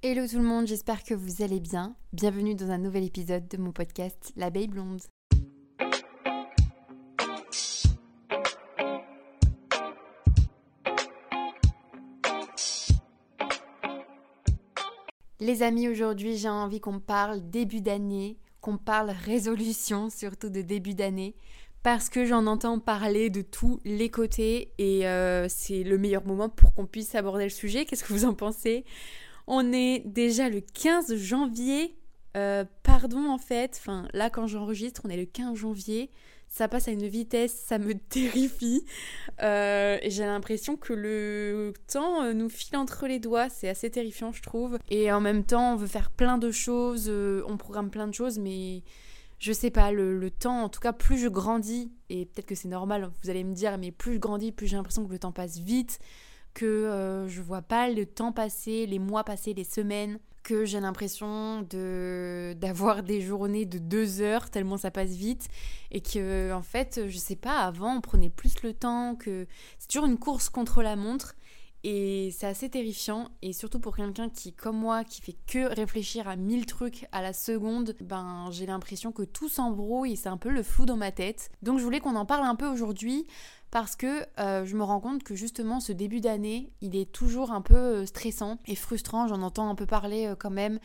Hello tout le monde, j'espère que vous allez bien. Bienvenue dans un nouvel épisode de mon podcast L'abeille blonde. Les amis, aujourd'hui j'ai envie qu'on parle début d'année, qu'on parle résolution, surtout de début d'année, parce que j'en entends parler de tous les côtés et euh, c'est le meilleur moment pour qu'on puisse aborder le sujet. Qu'est-ce que vous en pensez? On est déjà le 15 janvier. Euh, pardon en fait, enfin là quand j'enregistre, on est le 15 janvier ça passe à une vitesse, ça me terrifie. Euh, j'ai l'impression que le temps euh, nous file entre les doigts, c'est assez terrifiant je trouve. Et en même temps, on veut faire plein de choses, on programme plein de choses, mais je sais pas, le, temps, en tout cas, plus je grandis, et peut-être que c'est normal, vous allez me dire, mais plus je grandis, plus j'ai l'impression que le temps passe vite, que je vois pas le temps passer, les mois passer, les semaines que j'ai l'impression de d'avoir des journées de deux heures tellement ça passe vite et que en fait je sais pas avant on prenait plus le temps que c'est toujours une course contre la montre et c'est assez terrifiant et surtout pour quelqu'un qui comme moi qui fait que réfléchir à mille trucs à la seconde ben j'ai l'impression que tout s'embrouille c'est un peu le flou dans ma tête. Donc je voulais qu'on en parle un peu aujourd'hui parce que euh, je me rends compte que justement ce début d'année, il est toujours un peu euh, stressant et frustrant, j'en entends un peu parler euh, quand même.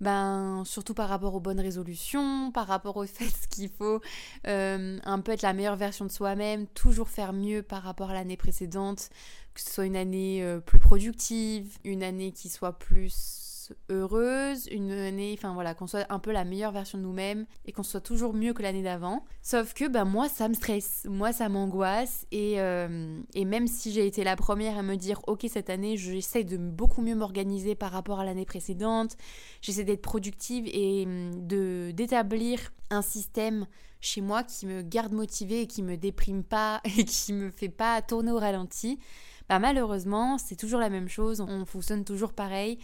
Ben, surtout par rapport aux bonnes résolutions, par rapport au fait qu'il faut un peu être la meilleure version de soi-même, toujours faire mieux par rapport à l'année précédente, que ce soit une année plus productive, une année qui soit plus heureuse, une année, enfin voilà, qu'on soit un peu la meilleure version de nous-mêmes et qu'on soit toujours mieux que l'année d'avant. Sauf que ben moi ça me stresse, moi ça m'angoisse et, euh, et même si j'ai été la première à me dire ok cette année j'essaie de beaucoup mieux m'organiser par rapport à l'année précédente, j'essaie d'être productive et hum, de d'établir un système chez moi qui me garde motivée et qui me déprime pas et qui me fait pas tourner au ralenti. Bah malheureusement, c'est toujours la même chose, on fonctionne toujours pareil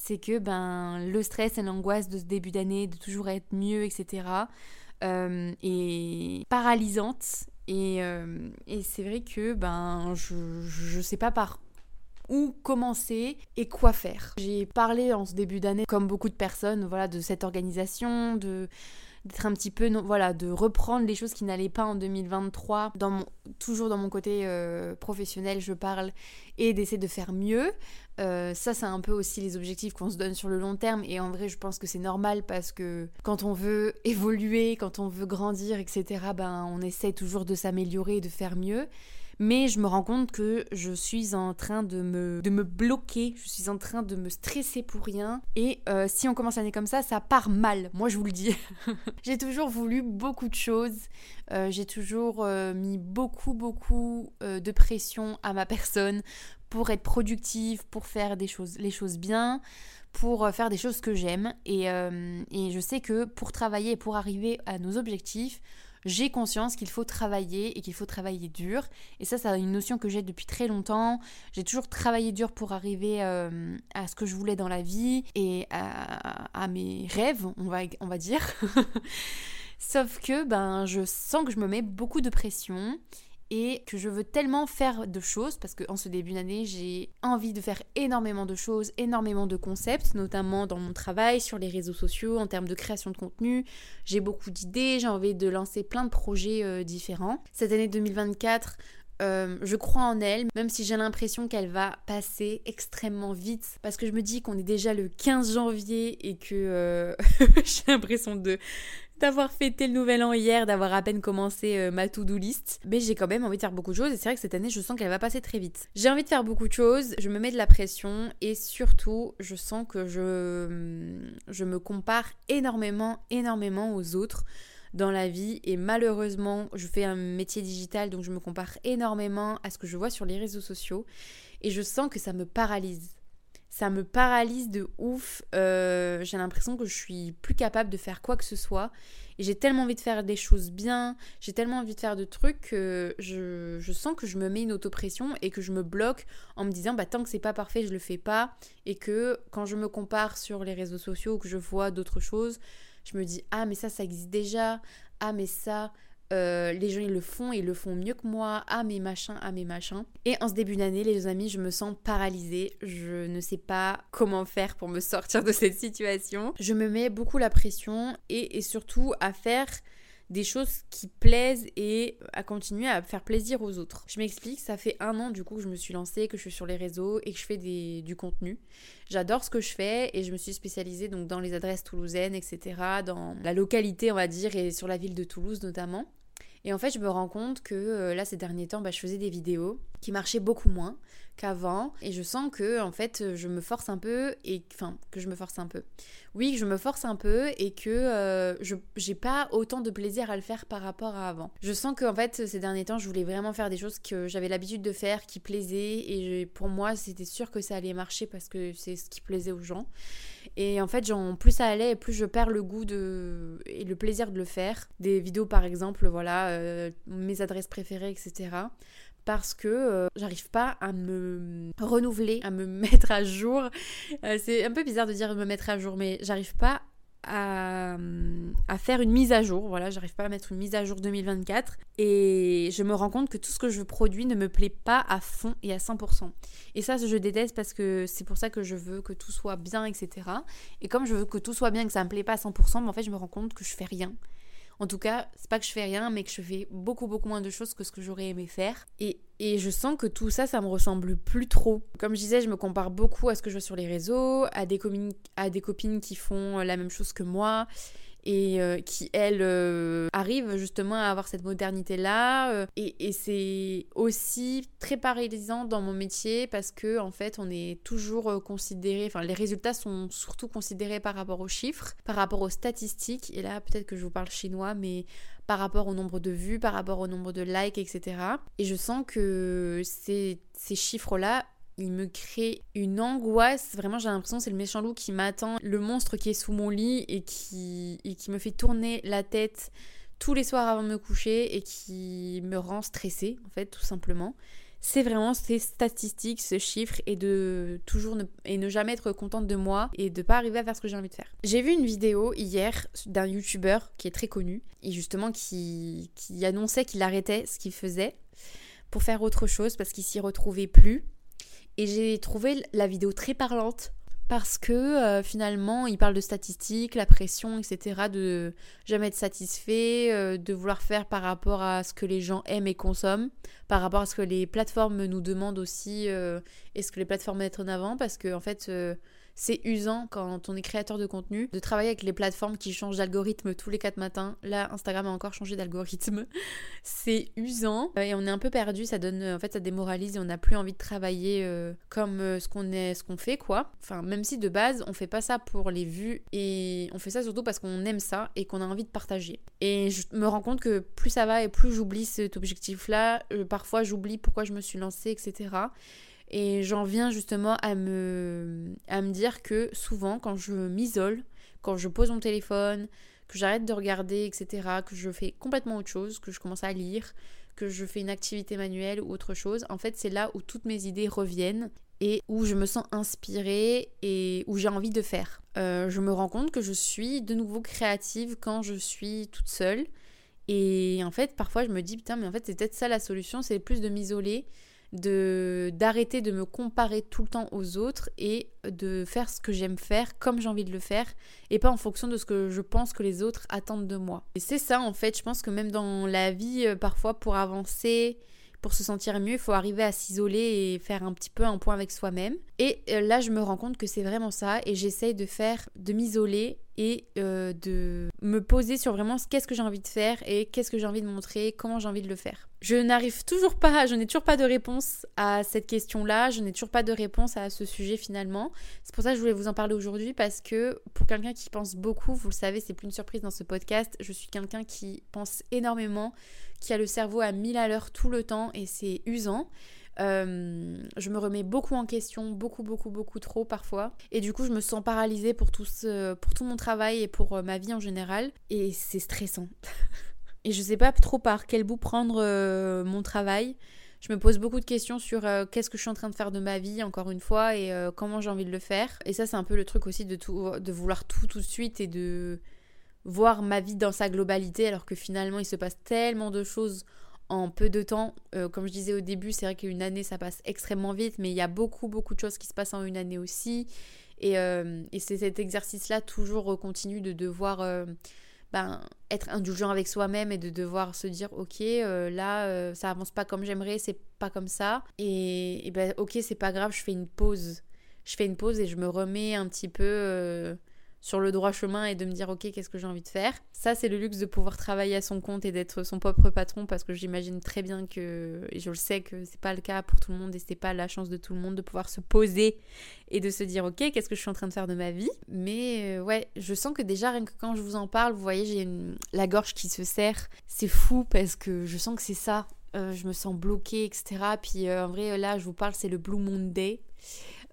c'est que ben, le stress et l'angoisse de ce début d'année, de toujours être mieux, etc., euh, est paralysante. Et, euh, et c'est vrai que ben, je ne sais pas par où commencer et quoi faire. J'ai parlé en ce début d'année, comme beaucoup de personnes, voilà, de cette organisation, de d'être un petit peu, voilà, de reprendre les choses qui n'allaient pas en 2023, dans mon, toujours dans mon côté euh, professionnel, je parle, et d'essayer de faire mieux. Euh, ça, c'est un peu aussi les objectifs qu'on se donne sur le long terme, et en vrai, je pense que c'est normal parce que quand on veut évoluer, quand on veut grandir, etc., ben, on essaie toujours de s'améliorer et de faire mieux mais je me rends compte que je suis en train de me, de me bloquer, je suis en train de me stresser pour rien. Et euh, si on commence l'année comme ça, ça part mal, moi je vous le dis. j'ai toujours voulu beaucoup de choses, euh, j'ai toujours euh, mis beaucoup, beaucoup de pression à ma personne pour être productive, pour faire des choses, les choses bien pour faire des choses que j'aime et, et je sais que pour travailler et pour arriver à nos objectifs, j'ai conscience qu'il faut travailler et qu'il faut travailler dur. Et ça, c'est une notion que j'ai depuis très longtemps. J'ai toujours travaillé dur pour arriver euh, à ce que je voulais dans la vie et à, mes rêves, on va, on va dire. Sauf que ben, je sens que je me mets beaucoup de pression et que je veux tellement faire de choses parce qu'en ce début d'année, j'ai envie de faire énormément de choses, énormément de concepts, notamment dans mon travail, sur les réseaux sociaux, en termes de création de contenu. J'ai beaucoup d'idées, j'ai envie de lancer plein de projets euh, différents. Cette année 2024, euh, je crois en elle, même si j'ai l'impression qu'elle va passer extrêmement vite, parce que je me dis qu'on est déjà le 15 janvier et que euh, j'ai l'impression de d'avoir fêté le nouvel an hier, d'avoir à peine commencé euh, ma to-do list. Mais j'ai quand même envie de faire beaucoup de choses et c'est vrai que cette année, je sens qu'elle va passer très vite. J'ai envie de faire beaucoup de choses, je me mets de la pression et surtout, je sens que je, hum, je me compare énormément, énormément aux autres dans la vie et malheureusement je fais un métier digital donc je me compare énormément à ce que je vois sur les réseaux sociaux et je sens que ça me paralyse ça me paralyse de ouf. Euh, j'ai l'impression que je suis plus capable de faire quoi que ce soit. Et j'ai tellement envie de faire des choses bien, j'ai tellement envie de faire de trucs que je, je, sens que je me mets une autopression et que je me bloque en me disant bah tant que c'est pas parfait, je le fais pas. Et que quand je me compare sur les réseaux sociaux ou que je vois d'autres choses, je me dis ah mais ça ça existe déjà, ah mais ça euh, les gens ils le font, ils le font mieux que moi, ah mes machins, ah mes machins. Et en ce début d'année, les amis, je me sens paralysée, je ne sais pas comment faire pour me sortir de cette situation. Je me mets beaucoup la pression et, et surtout à faire des choses qui plaisent et à continuer à faire plaisir aux autres. Je m'explique, ça fait un an du coup que je me suis lancée, que je suis sur les réseaux et que je fais des, du contenu. J'adore ce que je fais et je me suis spécialisée donc dans les adresses toulousaines, etc., dans la localité on va dire et sur la ville de Toulouse notamment. Et en fait, je me rends compte que euh, là, ces derniers temps, bah, je faisais des vidéos qui marchaient beaucoup moins qu'avant. Et je sens que, en fait, je me force un peu. Et enfin, que je me force un peu. Oui, que je me force un peu et que euh, je j'ai pas autant de plaisir à le faire par rapport à avant. Je sens que, en fait, ces derniers temps, je voulais vraiment faire des choses que j'avais l'habitude de faire, qui plaisaient. Et pour moi, c'était sûr que ça allait marcher parce que c'est ce qui plaisait aux gens. Et en fait, genre, plus ça allait, plus je perds le goût de et le plaisir de le faire. Des vidéos, par exemple, voilà, euh, mes adresses préférées, etc. Parce que euh, j'arrive pas à me renouveler, à me mettre à jour. Euh, c'est un peu bizarre de dire me mettre à jour, mais j'arrive pas à, faire une mise à jour. Voilà, j'arrive pas à mettre une mise à jour 2024. Et je me rends compte que tout ce que je produis ne me plaît pas à fond et à 100%. Et ça, je déteste parce que c'est pour ça que je veux que tout soit bien, etc. Et comme je veux que tout soit bien, que ça me plaît pas à 100%, mais en fait, je me rends compte que je fais rien. En tout cas, c'est pas que je fais rien, mais que je fais beaucoup, beaucoup moins de choses que ce que j'aurais aimé faire. Et, et je sens que tout ça, ça me ressemble plus trop. Comme je disais, je me compare beaucoup à ce que je vois sur les réseaux, à des, à des copines qui font la même chose que moi et euh, qui, elle, euh, arrive justement à avoir cette modernité-là. Euh, et, c'est aussi très paralysant dans mon métier parce que, en fait, on est toujours considéré, enfin, les résultats sont surtout considérés par rapport aux chiffres, par rapport aux statistiques. Et là, peut-être que je vous parle chinois, mais par rapport au nombre de vues, par rapport au nombre de likes, etc. Et je sens que ces, ces chiffres-là il me crée une angoisse. Vraiment, j'ai l'impression que c'est le méchant loup qui m'attend, le monstre qui est sous mon lit et qui, me fait tourner la tête tous les soirs avant de me coucher et qui me rend stressée, en fait, tout simplement. C'est vraiment ces statistiques, ce chiffre et de toujours ne, et ne jamais être contente de moi et de pas arriver à faire ce que j'ai envie de faire. J'ai vu une vidéo hier d'un youtubeur qui est très connu et justement qui, qui annonçait qu'il arrêtait ce qu'il faisait pour faire autre chose parce qu'il s'y retrouvait plus et j'ai trouvé la vidéo très parlante parce que euh, finalement, il parle de statistiques, la pression, etc., de jamais être satisfait, euh, de vouloir faire par rapport à ce que les gens aiment et consomment, par rapport à ce que les plateformes nous demandent aussi, euh, et ce que les plateformes mettent en avant, parce que en fait, c'est usant quand on est créateur de contenu de travailler avec les plateformes qui changent d'algorithme tous les 4 matins. Là, Instagram a encore changé d'algorithme. c'est usant et on est un peu perdu. Ça donne, en fait, ça démoralise et on n'a plus envie de travailler euh, comme euh, ce qu'on est, ce qu'on fait, quoi. Enfin, même si de base, on fait pas ça pour les vues et on fait ça surtout parce qu'on aime ça et qu'on a envie de partager. Et je me rends compte que plus ça va et plus j'oublie cet objectif-là. Euh, parfois, j'oublie pourquoi je me suis lancée, etc. Et j'en viens justement à me, à me dire que souvent, quand je m'isole, quand je pose mon téléphone, que j'arrête de regarder, etc., que je fais complètement autre chose, que je commence à lire, que je fais une activité manuelle ou autre chose, en fait, c'est là où toutes mes idées reviennent et où je me sens inspirée et où j'ai envie de faire. Euh, je me rends compte que je suis de nouveau créative quand je suis toute seule. Et en fait, parfois, je me dis, putain, mais en fait, c'est peut-être ça la solution, c'est plus de m'isoler de d'arrêter de me comparer tout le temps aux autres et de faire ce que j'aime faire comme j'ai envie de le faire et pas en fonction de ce que je pense que les autres attendent de moi. Et c'est ça en fait, je pense que même dans la vie euh, parfois pour avancer, pour se sentir mieux, il faut arriver à s'isoler et faire un petit peu un point avec soi-même. Et euh, là, je me rends compte que c'est vraiment ça et j'essaye de faire, de m'isoler et euh, de me poser sur vraiment qu'est-ce que j'ai envie de faire et qu'est-ce que j'ai envie de montrer, comment j'ai envie de le faire. Je n'arrive toujours pas, je n'ai toujours pas de réponse à cette question-là, je n'ai toujours pas de réponse à ce sujet finalement. C'est pour ça que je voulais vous en parler aujourd'hui parce que pour quelqu'un qui pense beaucoup, vous le savez, c'est plus une surprise dans ce podcast, je suis quelqu'un qui pense énormément, qui a le cerveau à 1000 à l'heure tout le temps et c'est usant. Euh, je me remets beaucoup en question, beaucoup, beaucoup, beaucoup trop parfois. Et du coup, je me sens paralysée pour tout, pour tout mon travail et pour euh, ma vie en général. Et c'est stressant. et je sais pas trop par quel bout prendre euh, mon travail. Je me pose beaucoup de questions sur qu'est-ce que je suis en train de faire de ma vie, encore une fois, et comment j'ai envie de le faire. Et ça, c'est un peu le truc aussi de, tout, de vouloir tout tout de suite et de voir ma vie dans sa globalité alors que finalement il se passe tellement de choses en peu de temps. Euh, comme je disais au début, c'est vrai qu'une année ça passe extrêmement vite, mais il y a beaucoup beaucoup de choses qui se passent en une année aussi. Et, euh, c'est cet exercice-là toujours continue de devoir ben, être indulgent avec soi-même et de devoir se dire ok là ça avance pas comme j'aimerais, c'est pas comme ça. Et, et ben ok c'est pas grave, je fais une pause. Je fais une pause et je me remets un petit peu sur le droit chemin et de me dire ok qu'est-ce que j'ai envie de faire. Ça c'est le luxe de pouvoir travailler à son compte et d'être son propre patron parce que j'imagine très bien que et je le sais que c'est pas le cas pour tout le monde et c'est pas la chance de tout le monde de pouvoir se poser et de se dire ok qu'est-ce que je suis en train de faire de ma vie. Mais euh, ouais je sens que déjà rien que quand je vous en parle vous voyez j'ai la gorge qui se serre. C'est fou parce que je sens que c'est ça. Euh, je me sens bloquée etc. Puis euh, en vrai là je vous parle c'est le Blue Monday.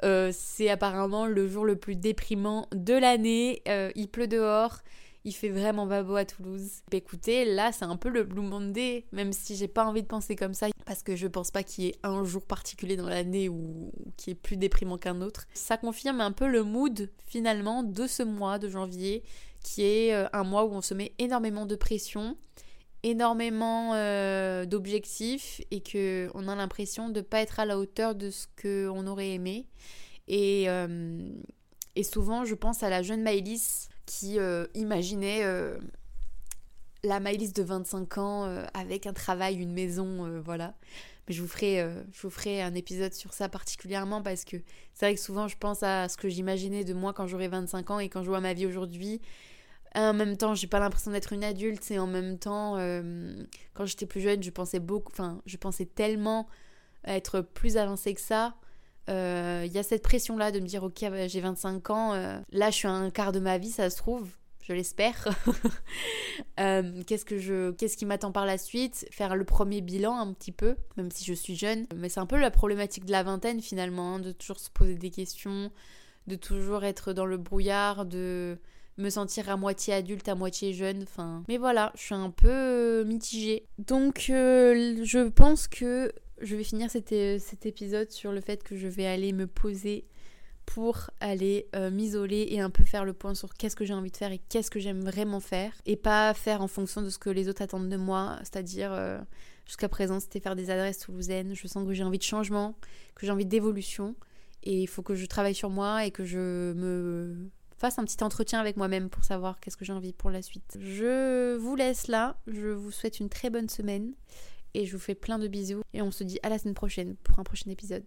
Euh, c'est apparemment le jour le plus déprimant de l'année. Euh, il pleut dehors. Il fait vraiment pas beau à Toulouse. Bah, écoutez, là, c'est un peu le Blue Monday, même si j'ai pas envie de penser comme ça, parce que je pense pas qu'il y ait un jour particulier dans l'année ou qui est plus déprimant qu'un autre. Ça confirme un peu le mood, finalement, de ce mois de janvier, qui est euh, un mois où on se met énormément de pression, énormément d'objectifs et que on a l'impression de pas être à la hauteur de ce qu'on aurait aimé. Et, euh, et souvent, je pense à la jeune Maëlys qui euh, imaginait euh, la Maëlys de 25 ans avec un travail, une maison, voilà. Mais je vous, ferai, je vous ferai un épisode sur ça particulièrement parce que c'est vrai que souvent je pense à ce que j'imaginais de moi quand j'aurais 25 ans et quand je vois ma vie aujourd'hui. En même temps, j'ai pas l'impression d'être une adulte et en même temps, quand j'étais plus jeune, je pensais beaucoup, enfin, je pensais tellement être plus avancée que ça. Il euh, y a cette pression là de me dire ok j'ai 25 ans euh, là je suis à un quart de ma vie ça se trouve je l'espère. Euh, qu'est-ce que je qu'est-ce qui m'attend par la suite? Faire le premier bilan un petit peu même si je suis jeune. Mais c'est un peu la problématique de la vingtaine finalement hein, de toujours se poser des questions de toujours être dans le brouillard de me sentir à moitié adulte, à moitié jeune, enfin. Mais voilà, je suis un peu mitigée. Donc, je pense que je vais finir cet, épisode sur le fait que je vais aller me poser pour aller euh, m'isoler et un peu faire le point sur qu'est-ce que j'ai envie de faire et qu'est-ce que j'aime vraiment faire et pas faire en fonction de ce que les autres attendent de moi, c'est-à-dire euh, jusqu'à présent c'était faire des adresses toulousaines, je sens que j'ai envie de changement, que j'ai envie d'évolution et il faut que je travaille sur moi et que je me fasse un petit entretien avec moi-même pour savoir qu'est-ce que j'ai envie pour la suite. Je vous laisse là, je vous souhaite une très bonne semaine et je vous fais plein de bisous et on se dit à la semaine prochaine pour un prochain épisode.